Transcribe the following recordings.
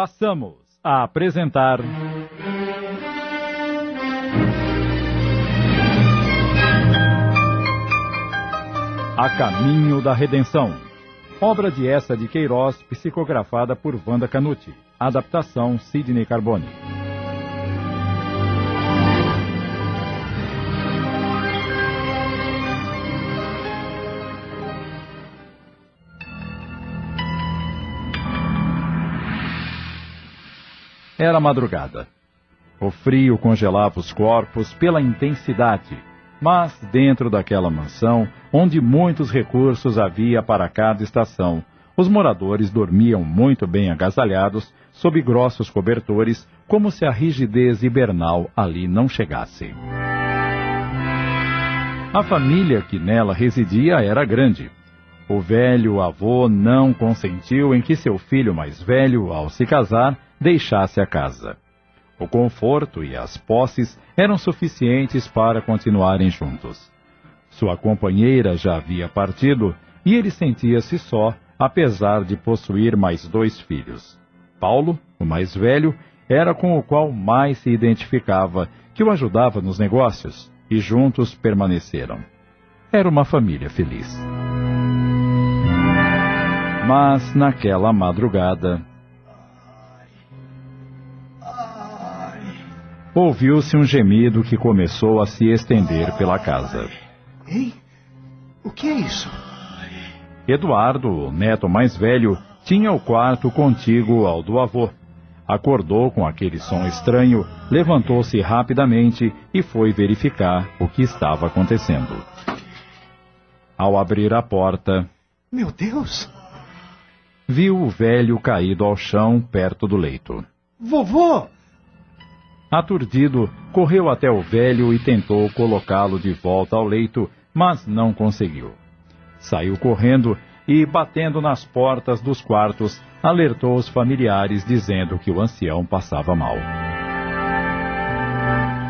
Passamos a apresentar. A Caminho da Redenção. Obra de essa de Queiroz, psicografada por Wanda Canuti. Adaptação Sidney Carbone. Era madrugada. O frio congelava os corpos pela intensidade, mas dentro daquela mansão, onde muitos recursos havia para cada estação, os moradores dormiam muito bem agasalhados, sob grossos cobertores, como se a rigidez hibernal ali não chegasse. A família que nela residia era grande. O velho avô não consentiu em que seu filho mais velho, ao se casar, deixasse a casa. O conforto e as posses eram suficientes para continuarem juntos. Sua companheira já havia partido e ele sentia-se só, apesar de possuir mais dois filhos. Paulo, o mais velho, era com o qual mais se identificava, que o ajudava nos negócios, e juntos permaneceram. Era uma família feliz. Mas naquela madrugada, ouviu-se um gemido que começou a se estender pela casa. Ei, o que é isso? Eduardo, o neto mais velho, tinha o quarto contíguo ao do avô. Acordou com aquele som estranho, levantou-se rapidamente e foi verificar o que estava acontecendo. Ao abrir a porta. Meu Deus! Viu o velho caído ao chão perto do leito. Vovô! Aturdido, correu até o velho e tentou colocá-lo de volta ao leito, mas não conseguiu. Saiu correndo e, batendo nas portas dos quartos, alertou os familiares dizendo que o ancião passava mal.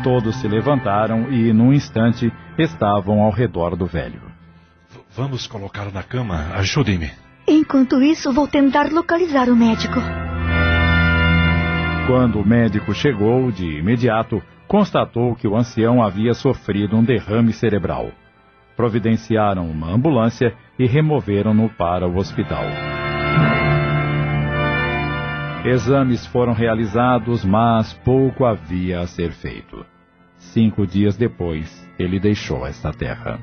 Todos se levantaram e, num instante, estavam ao redor do velho. V vamos colocá-lo na cama. Ajude-me. Enquanto isso, vou tentar localizar o médico. Quando o médico chegou, de imediato, constatou que o ancião havia sofrido um derrame cerebral. Providenciaram uma ambulância e removeram-no para o hospital. Exames foram realizados, mas pouco havia a ser feito. Cinco dias depois, ele deixou esta terra.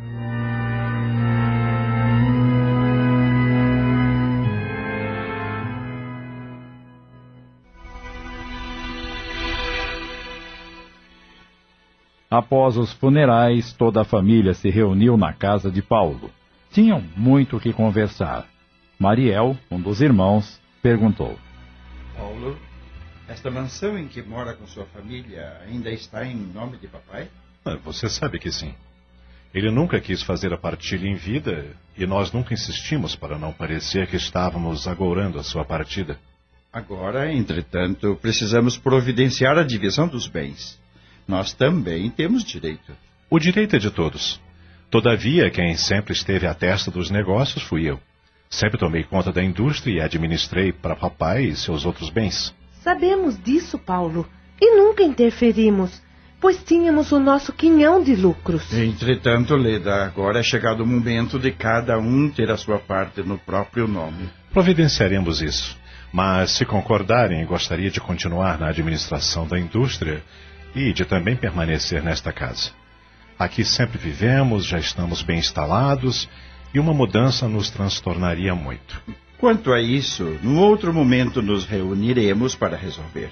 Após os funerais, toda a família se reuniu na casa de Paulo. Tinham muito o que conversar. Mariel, um dos irmãos, perguntou: Paulo, esta mansão em que mora com sua família ainda está em nome de papai? Ah, Você sabe que sim. Ele nunca quis fazer a partilha em vida e nós nunca insistimos para não parecer que estávamos agourando a sua partida. Agora, entretanto, precisamos providenciar a divisão dos bens. Nós também temos direito. O direito é de todos. Todavia, quem sempre esteve à testa dos negócios fui eu. Sempre tomei conta da indústria e administrei para papai e seus outros bens. Sabemos disso, Paulo, e nunca interferimos, pois tínhamos o nosso quinhão de lucros. Entretanto, Leda, agora é chegado o momento de cada um ter a sua parte no próprio nome. Providenciaremos isso. Mas, se concordarem, gostaria de continuar na administração da indústria e de também permanecer nesta casa. Aqui sempre vivemos, já estamos bem instalados e uma mudança nos transtornaria muito. Quanto a isso, num outro momento nos reuniremos para resolver.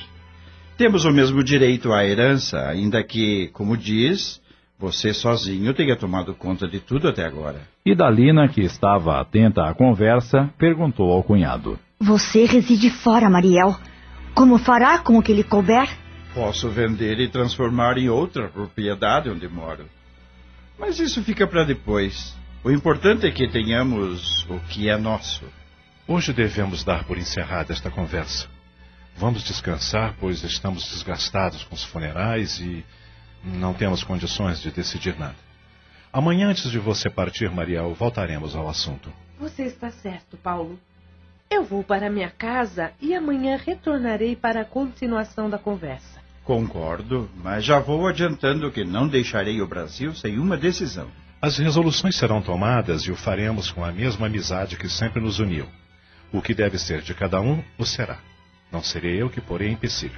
Temos o mesmo direito à herança, ainda que, como diz, você sozinho tenha tomado conta de tudo até agora. E Dalina, que estava atenta à conversa, perguntou ao cunhado: Você reside fora, Mariel. Como fará com o que lhe couber? Posso vender e transformar em outra propriedade onde moro. Mas isso fica para depois. O importante é que tenhamos o que é nosso. Hoje devemos dar por encerrada esta conversa. Vamos descansar, pois estamos desgastados com os funerais e não temos condições de decidir nada. Amanhã, antes de você partir, Mariel, voltaremos ao assunto. Você está certo, Paulo. Eu vou para minha casa e amanhã retornarei para a continuação da conversa. Concordo, mas já vou adiantando que não deixarei o Brasil sem uma decisão. As resoluções serão tomadas e o faremos com a mesma amizade que sempre nos uniu. O que deve ser de cada um, o será. Não serei eu que porei empecilho.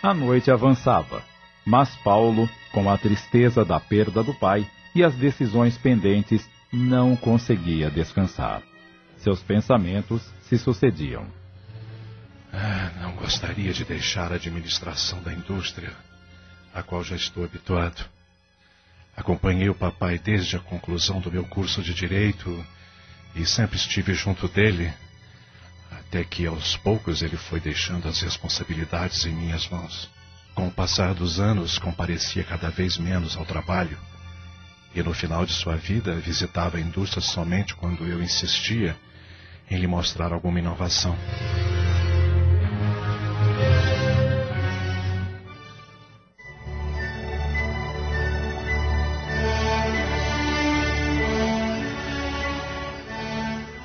A noite avançava, mas Paulo, com a tristeza da perda do pai e as decisões pendentes, não conseguia descansar. Seus pensamentos se sucediam. Ah, não gostaria de deixar a administração da indústria, a qual já estou habituado. Acompanhei o papai desde a conclusão do meu curso de direito e sempre estive junto dele, até que aos poucos ele foi deixando as responsabilidades em minhas mãos. Com o passar dos anos, comparecia cada vez menos ao trabalho e no final de sua vida visitava a indústria somente quando eu insistia em lhe mostrar alguma inovação.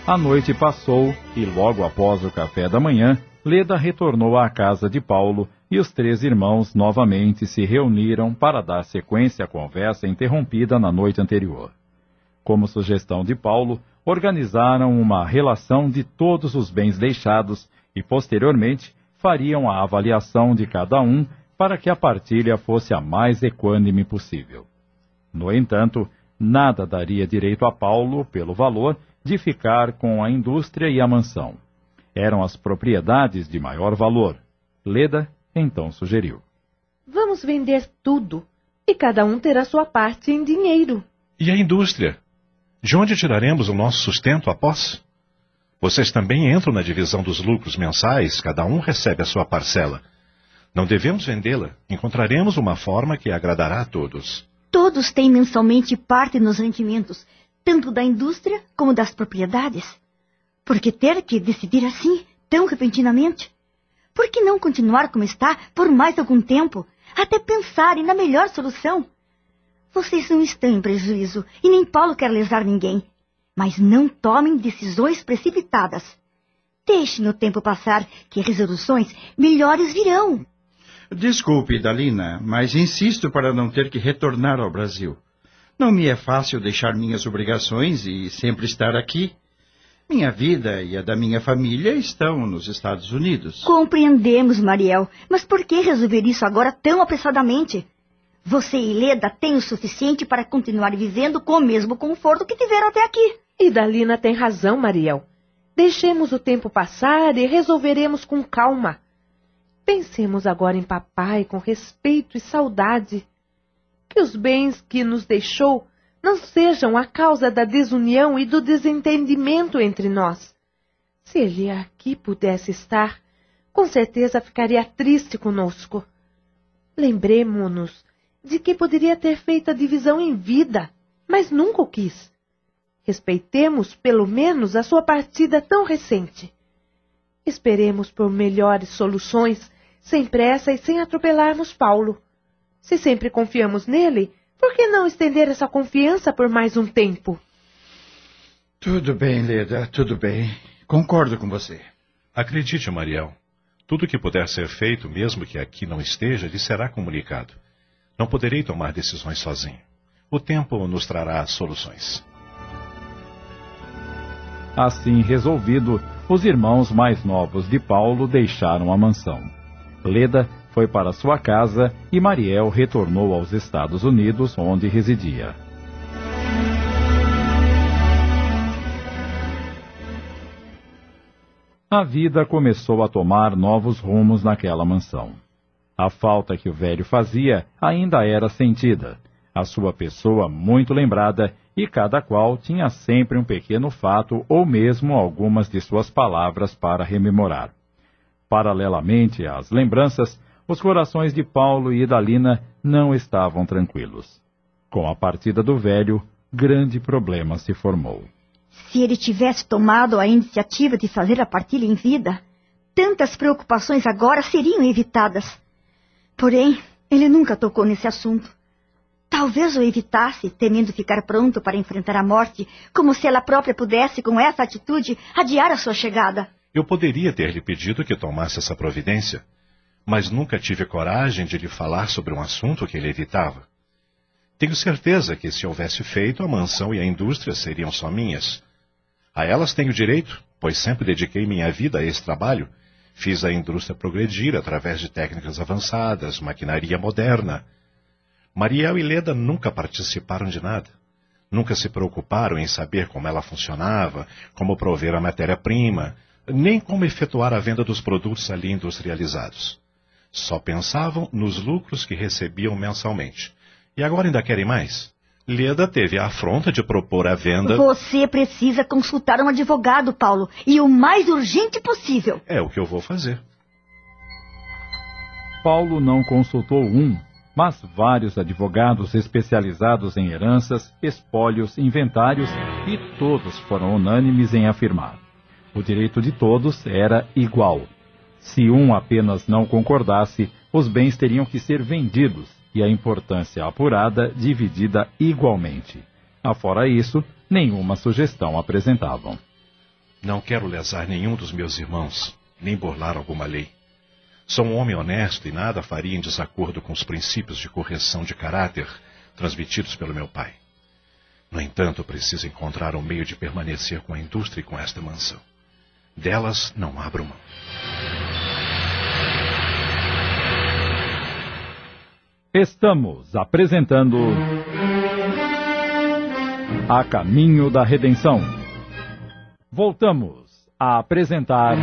A noite passou e logo após o café da manhã, Leda retornou à casa de Paulo e os três irmãos novamente se reuniram para dar sequência à conversa interrompida na noite anterior. Como sugestão de Paulo, organizaram uma relação de todos os bens deixados e, posteriormente, fariam a avaliação de cada um para que a partilha fosse a mais equânime possível. No entanto, nada daria direito a Paulo, pelo valor, de ficar com a indústria e a mansão. Eram as propriedades de maior valor. Leda então sugeriu. Vamos vender tudo e cada um terá sua parte em dinheiro. E a indústria? De onde tiraremos o nosso sustento após? Vocês também entram na divisão dos lucros mensais, cada um recebe a sua parcela. Não devemos vendê-la. Encontraremos uma forma que agradará a todos. Todos têm mensalmente parte nos rendimentos, tanto da indústria como das propriedades. Por que ter que decidir assim, tão repentinamente? Por que não continuar como está por mais algum tempo, até pensarem na melhor solução? Vocês não estão em prejuízo e nem Paulo quer lesar ninguém. Mas não tomem decisões precipitadas. Deixem o tempo passar, que resoluções melhores virão. Desculpe, Dalina, mas insisto para não ter que retornar ao Brasil. Não me é fácil deixar minhas obrigações e sempre estar aqui. Minha vida e a da minha família estão nos Estados Unidos. Compreendemos, Mariel, mas por que resolver isso agora tão apressadamente? Você e Leda têm o suficiente para continuar vivendo com o mesmo conforto que tiveram até aqui. E Dalina tem razão, Mariel. Deixemos o tempo passar e resolveremos com calma. Pensemos agora em papai com respeito e saudade. Que os bens que nos deixou não sejam a causa da desunião e do desentendimento entre nós. Se ele aqui pudesse estar, com certeza ficaria triste conosco. Lembremo-nos de que poderia ter feito a divisão em vida, mas nunca o quis. Respeitemos, pelo menos, a sua partida tão recente. Esperemos por melhores soluções, sem pressa e sem atropelarmos Paulo. Se sempre confiamos nele, por que não estender essa confiança por mais um tempo? Tudo bem, Leda, tudo bem. Concordo com você. Acredite, Mariel. Tudo que puder ser feito, mesmo que aqui não esteja, lhe será comunicado. Não poderei tomar decisões sozinho. O tempo nos trará soluções. Assim resolvido, os irmãos mais novos de Paulo deixaram a mansão. Leda foi para sua casa e Mariel retornou aos Estados Unidos, onde residia. A vida começou a tomar novos rumos naquela mansão. A falta que o velho fazia ainda era sentida, a sua pessoa muito lembrada, e cada qual tinha sempre um pequeno fato ou mesmo algumas de suas palavras para rememorar. Paralelamente às lembranças, os corações de Paulo e Idalina não estavam tranquilos. Com a partida do velho, grande problema se formou. Se ele tivesse tomado a iniciativa de fazer a partilha em vida, tantas preocupações agora seriam evitadas. Porém, Ele nunca tocou nesse assunto. Talvez o evitasse, temendo ficar pronto para enfrentar a morte, como se ela própria pudesse, com essa atitude, adiar a sua chegada. Eu poderia ter lhe pedido que tomasse essa providência, mas nunca tive coragem de lhe falar sobre um assunto que ele evitava. Tenho certeza que, se houvesse feito, a mansão e a indústria seriam só minhas. A elas tenho direito, pois sempre dediquei minha vida a esse trabalho. Fiz a indústria progredir através de técnicas avançadas, maquinaria moderna. Mariel e Leda nunca participaram de nada. Nunca se preocuparam em saber como ela funcionava, como prover a matéria-prima, nem como efetuar a venda dos produtos ali industrializados. Só pensavam nos lucros que recebiam mensalmente. E agora ainda querem mais? Leda teve a afronta de propor a venda. Você precisa consultar um advogado, Paulo, e o mais urgente possível. É o que eu vou fazer. Paulo não consultou um, mas vários advogados especializados em heranças, espólios, inventários, e todos foram unânimes em afirmar: o direito de todos era igual. Se um apenas não concordasse, os bens teriam que ser vendidos e a importância apurada dividida igualmente. Afora isso, nenhuma sugestão apresentavam. Não quero lesar nenhum dos meus irmãos, nem burlar alguma lei. Sou um homem honesto e nada faria em desacordo com os princípios de correção de caráter transmitidos pelo meu pai. No entanto, preciso encontrar um meio de permanecer com a indústria e com esta mansão. Delas não abro mão. Estamos apresentando A Caminho da Redenção. Voltamos a apresentar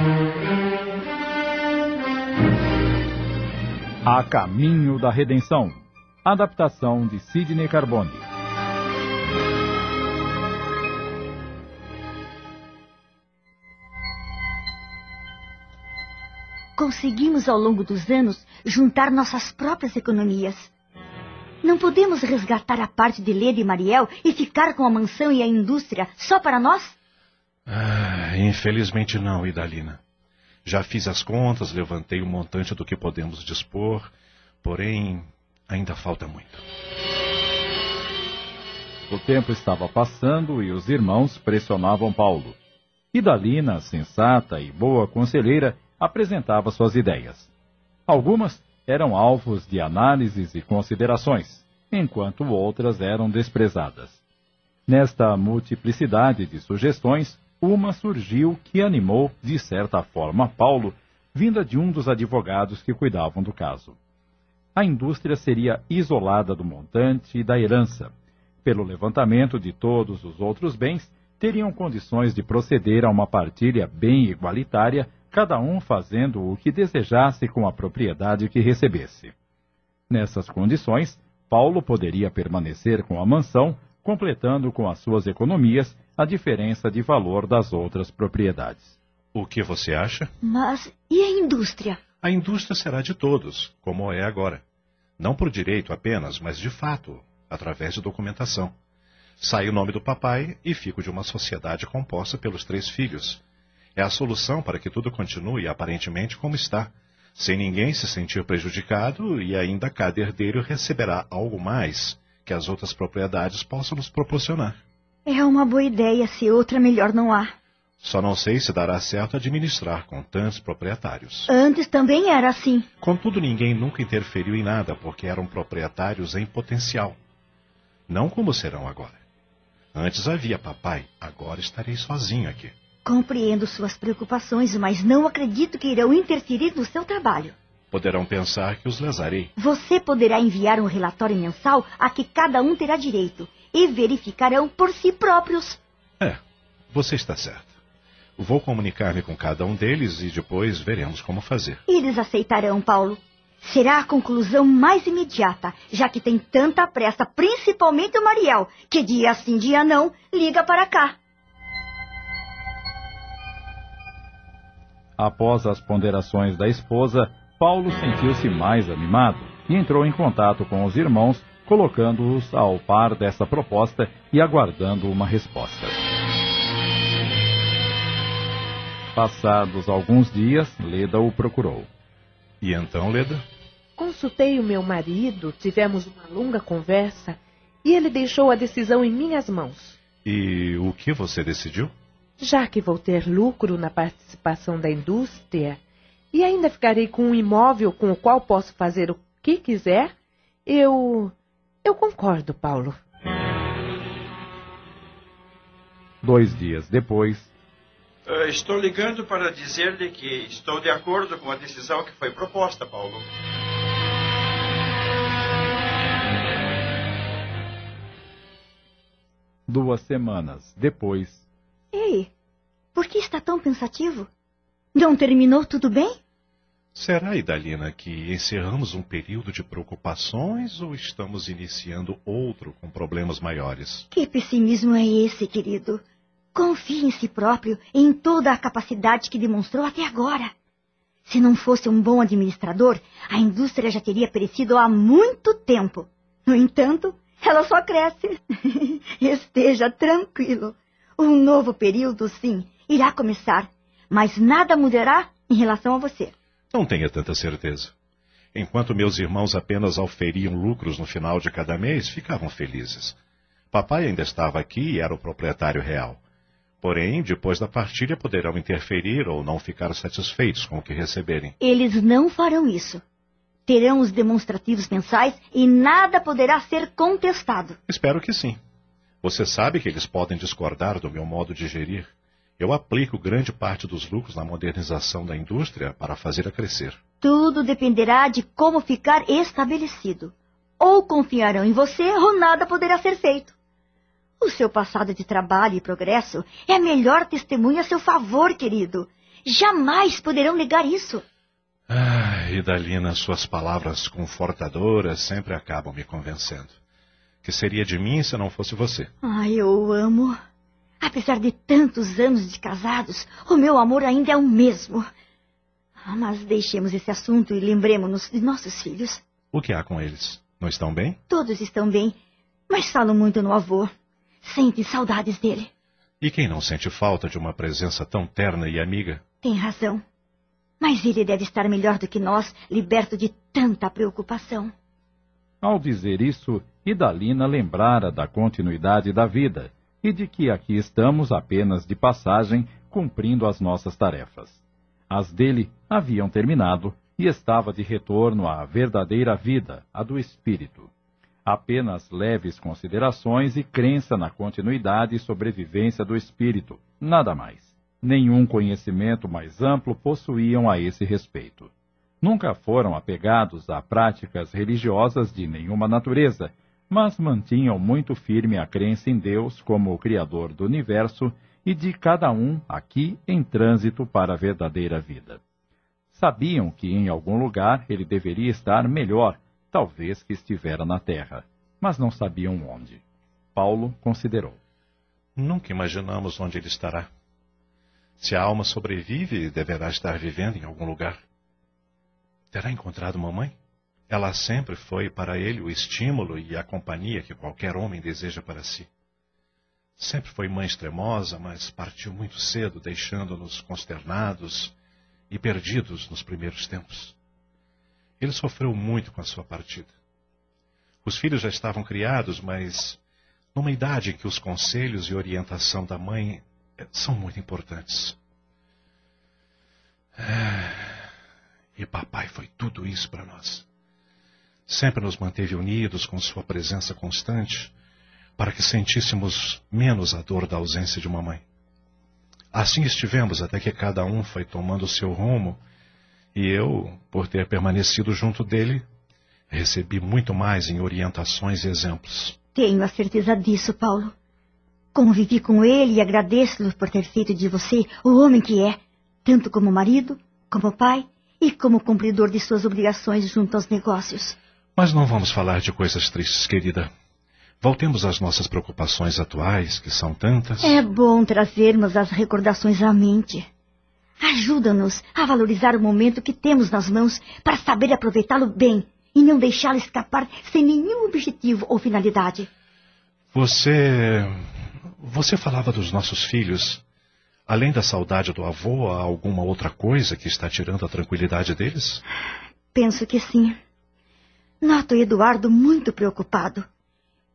A Caminho da Redenção. Adaptação de Sidney Carbone. Conseguimos ao longo dos anos juntar nossas próprias economias. Não podemos resgatar a parte de Leda e Mariel e ficar com a mansão e a indústria só para nós? Ah, infelizmente não, Idalina. Já fiz as contas, levantei o montante do que podemos dispor, porém ainda falta muito. O tempo estava passando e os irmãos pressionavam Paulo. Idalina, sensata e boa conselheira, apresentava suas ideias. Algumas eram alvos de análises e considerações, enquanto outras eram desprezadas. Nesta multiplicidade de sugestões, uma surgiu que animou, de certa forma, Paulo, vinda de um dos advogados que cuidavam do caso. A indústria seria isolada do montante e da herança. Pelo levantamento de todos os outros bens, teriam condições de proceder a uma partilha bem igualitária cada um fazendo o que desejasse com a propriedade que recebesse. Nessas condições, Paulo poderia permanecer com a mansão, completando com as suas economias a diferença de valor das outras propriedades. O que você acha? Mas e a indústria? A indústria será de todos, como é agora. Não por direito apenas, mas de fato, através de documentação. Sai o nome do papai e fico de uma sociedade composta pelos três filhos, é a solução para que tudo continue aparentemente como está, sem ninguém se sentir prejudicado e ainda cada herdeiro receberá algo mais que as outras propriedades possam nos proporcionar. É uma boa ideia, se outra melhor não há. Só não sei se dará certo administrar com tantos proprietários. Antes também era assim. Contudo, ninguém nunca interferiu em nada porque eram proprietários em potencial. Não como serão agora. Antes havia papai, agora estarei sozinho aqui. Compreendo suas preocupações, mas não acredito que irão interferir no seu trabalho. Poderão pensar que os lesarei. Você poderá enviar um relatório mensal a que cada um terá direito e verificarão por si próprios. É, você está certo. Vou comunicar-me com cada um deles e depois veremos como fazer. Eles aceitarão, Paulo. Será a conclusão mais imediata, já que tem tanta pressa, principalmente o Mariel, que dia sim, dia não, liga para cá. Após as ponderações da esposa, Paulo sentiu-se mais animado e entrou em contato com os irmãos, colocando-os ao par dessa proposta e aguardando uma resposta. Passados alguns dias, Leda o procurou. E então, Leda? Consultei o meu marido, tivemos uma longa conversa e ele deixou a decisão em minhas mãos. E o que você decidiu? Já que vou ter lucro na participação da indústria e ainda ficarei com um imóvel com o qual posso fazer o que quiser, eu. Eu concordo, Paulo. Dois dias depois, Uh, estou ligando para dizer-lhe que estou de acordo com a decisão que foi proposta, Paulo. duas semanas depois, Ei, por que está tão pensativo? Não terminou tudo bem? Será, Idalina, que encerramos um período de preocupações ou estamos iniciando outro com problemas maiores? Que pessimismo é esse, querido? Confie em si próprio e em toda a capacidade que demonstrou até agora. Se não fosse um bom administrador, a indústria já teria perecido há muito tempo. No entanto, ela só cresce. Esteja tranquilo. Um novo período, sim, irá começar, mas nada mudará em relação a você. Não tenha tanta certeza. Enquanto meus irmãos apenas auferiam lucros no final de cada mês, ficavam felizes. Papai ainda estava aqui e era o proprietário real. Porém, depois da partilha poderão interferir ou não ficar satisfeitos com o que receberem. Eles não farão isso. Terão os demonstrativos mensais e nada poderá ser contestado. Espero que sim. Você sabe que eles podem discordar do meu modo de gerir. Eu aplico grande parte dos lucros na modernização da indústria para fazê-la crescer. Tudo dependerá de como ficar estabelecido. Ou confiarão em você ou nada poderá ser feito. O seu passado de trabalho e progresso é a melhor testemunha a seu favor, querido. Jamais poderão negar isso. Ah, Idalina, suas palavras confortadoras sempre acabam me convencendo. Que seria de mim se não fosse você? Ai, eu o amo. Apesar de tantos anos de casados, o meu amor ainda é o mesmo. Ah, Mas deixemos esse assunto e lembremos-nos de nossos filhos. O que há com eles? Não estão bem? Todos estão bem, mas falam muito no avô. Sentem saudades dele. E quem não sente falta de uma presença tão terna e amiga? Tem razão. Mas ele deve estar melhor do que nós, liberto de tanta preocupação. Ao dizer isso, Idalina lembrara da continuidade da vida e de que aqui estamos apenas de passagem cumprindo as nossas tarefas. As dele haviam terminado e estava de retorno à verdadeira vida, a do espírito. Apenas leves considerações e crença na continuidade e sobrevivência do espírito, nada mais. Nenhum conhecimento mais amplo possuíam a esse respeito. Nunca foram apegados a práticas religiosas de nenhuma natureza, mas mantinham muito firme a crença em Deus como o Criador do universo e de cada um aqui em trânsito para a verdadeira vida. Sabiam que em algum lugar ele deveria estar melhor, talvez que estivera na terra, mas não sabiam onde. Paulo considerou. Nunca imaginamos onde ele estará. Se a alma sobrevive, deverá estar vivendo em algum lugar. Terá encontrado mamãe? Ela sempre foi para ele o estímulo e a companhia que qualquer homem deseja para si. Sempre foi mãe extremosa, mas partiu muito cedo, deixando-nos consternados e perdidos nos primeiros tempos. Ele sofreu muito com a sua partida. Os filhos já estavam criados, mas numa idade em que os conselhos e orientação da mãe são muito importantes. Ah, E papai foi tudo isso para nós. Sempre nos manteve unidos com sua presença constante, para que sentíssemos menos a dor da ausência de mamãe. Assim estivemos até que cada um foi tomando seu rumo, e eu, por ter permanecido junto dele, recebi muito mais em orientações e exemplos. Tenho a certeza disso, Paulo. Convivi com ele e agradeço-lhe por ter feito de você o homem que é, tanto como marido, como pai e como cumpridor de suas obrigações junto aos negócios. Mas não vamos falar de coisas tristes, querida. Voltemos às nossas preocupações atuais, que são tantas. É bom trazermos as recordações à mente. Ajuda-nos a valorizar o momento que temos nas mãos para saber aproveitá-lo bem e não deixá-lo escapar sem nenhum objetivo ou finalidade. Você. Você falava dos nossos filhos. Além da saudade do avô, há alguma outra coisa que está tirando a tranquilidade deles? Penso que sim. Noto Eduardo muito preocupado.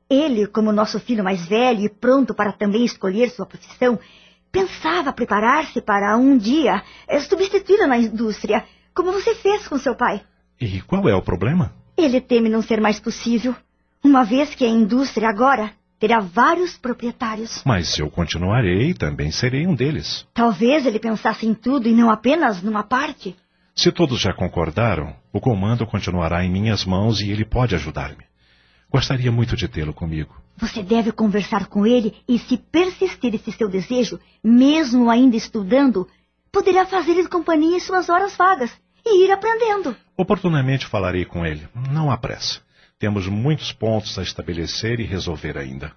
Ele, como nosso filho mais velho e pronto para também escolher sua profissão, pensava preparar-se para um dia eh, substituí-lo na indústria, como você fez com seu pai. E qual é o problema? Ele teme não ser mais possível, uma vez que a indústria agora terá vários proprietários. Mas eu continuarei e também serei um deles. Talvez ele pensasse em tudo e não apenas numa parte. Se todos já concordaram, o comando continuará em minhas mãos e ele pode ajudar-me. Gostaria muito de tê-lo comigo. Você deve conversar com ele e, se persistir esse seu desejo, mesmo ainda estudando, poderá fazer-lhe companhia em suas horas vagas e ir aprendendo. Oportunamente falarei com ele. Não há pressa. Temos muitos pontos a estabelecer e resolver ainda.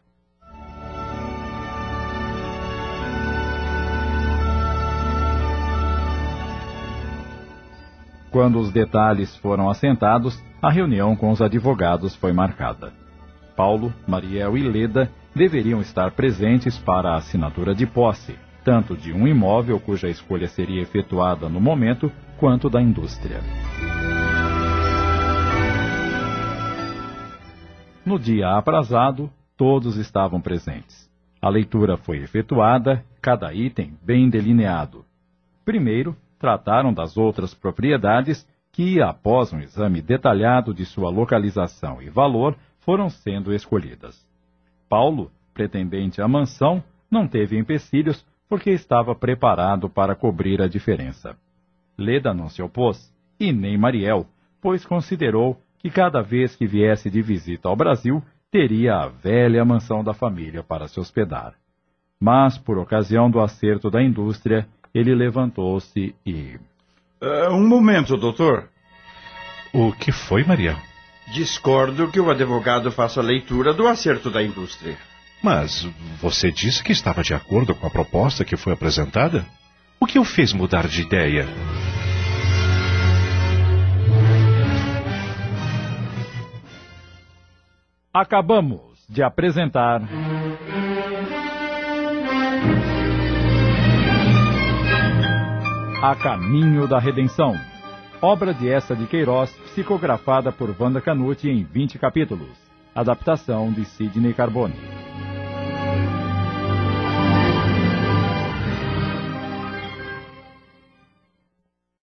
Quando os detalhes foram assentados, a reunião com os advogados foi marcada. Paulo, Mariel e Leda deveriam estar presentes para a assinatura de posse, tanto de um imóvel cuja escolha seria efetuada no momento, quanto da indústria. No dia aprazado, todos estavam presentes. A leitura foi efetuada, cada item bem delineado. Primeiro, trataram das outras propriedades que, após um exame detalhado de sua localização e valor, foram sendo escolhidas. Paulo, pretendente à mansão, não teve empecilhos porque estava preparado para cobrir a diferença. Leda não se opôs, e nem Mariel, pois considerou que cada vez que viesse de visita ao Brasil, teria a velha mansão da família para se hospedar. Mas, por ocasião do acerto da indústria, ele levantou-se e. Uh, um momento, doutor. O que foi, Maria? Discordo que o advogado faça leitura do acerto da indústria. Mas você disse que estava de acordo com a proposta que foi apresentada? O que o fez mudar de ideia? Acabamos de apresentar. A Caminho da Redenção. Obra de Essa de Queiroz, psicografada por Wanda Canuti em 20 capítulos. Adaptação de Sidney Carbone.